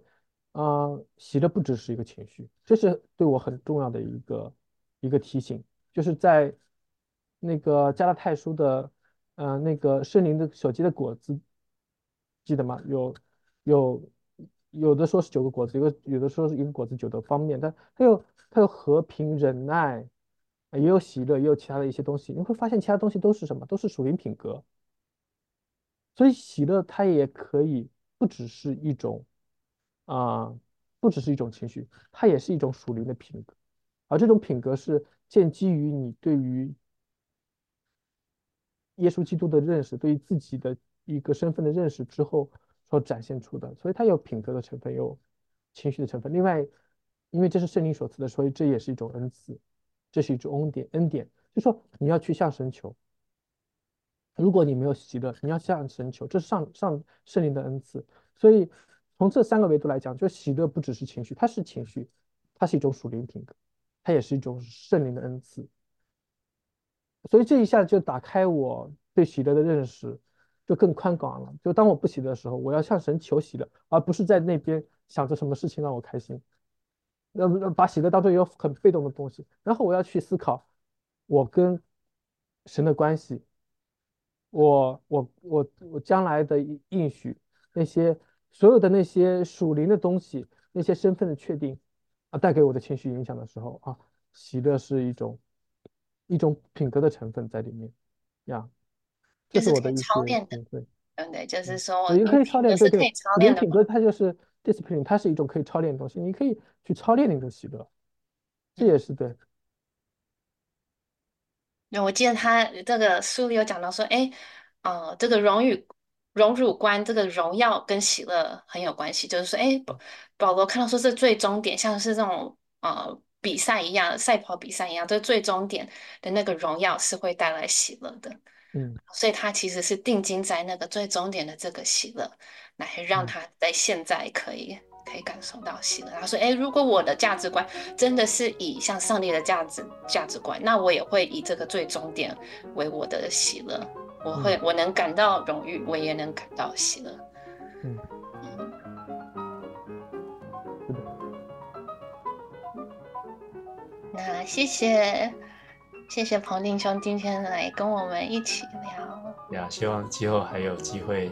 啊、喜乐不只是一个情绪，这是对我很重要的一个一个提醒，就是在那个加拉太书的，呃，那个圣灵的所结的果子，记得吗？有有。有的说是九个果子，有个有的说是一个果子九个方面，但它有它有和平、忍耐，也有喜乐，也有其他的一些东西。你会发现其他东西都是什么？都是属灵品格。所以喜乐它也可以不只是一种啊、不只是一种情绪，它也是一种属灵的品格。而这种品格是建基于你对于耶稣基督的认识，对于自己的一个身份的认识之后。所展现出的，所以它有品格的成分，有情绪的成分。另外，因为这是圣灵所赐的，所以这也是一种恩赐，这是一种恩典。恩典就说你要去向神求。如果你没有喜乐，你要向神求，这是上上圣灵的恩赐。所以从这三个维度来讲，就喜乐不只是情绪，它是情绪，它是一种属灵品格，它也是一种圣灵的恩赐。所以这一下就打开我对喜乐的认识。就更宽广了。就当我不喜的时候，我要向神求喜乐，而不是在那边想着什么事情让我开心。那把喜乐当做一个很被动的东西，然后我要去思考我跟神的关系，我我我我将来的应许，那些所有的那些属灵的东西，那些身份的确定啊，带给我的情绪影响的时候啊，喜乐是一种一种品格的成分在里面呀。就是我的操练的，对对，就是说，你可以操练，对对，人品格它就是 discipline，它是一种可以操练的东西，你可以去操练你的喜乐，这也是对。那，我记得他这个书里有讲到说，哎，呃，这个荣誉、荣辱观，这个荣耀跟喜乐很有关系，就是说，哎，保保罗看到说这最终点，像是这种呃比赛一样，赛跑比赛一样，这最终点的那个荣耀是会带来喜乐的。嗯，所以他其实是定睛在那个最终点的这个喜乐，来让他在现在可以、嗯、可以感受到喜乐。他说：“哎，如果我的价值观真的是以像上帝的价值价值观，那我也会以这个最终点为我的喜乐。我会、嗯、我能感到荣誉，我也能感到喜乐。”嗯嗯，那谢谢。谢谢彭定兄今天来跟我们一起聊。呀，希望之后还有机会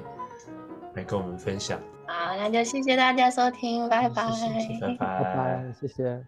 来跟我们分享。好，那就谢谢大家收听，拜拜，谢谢，拜拜，拜拜，谢谢。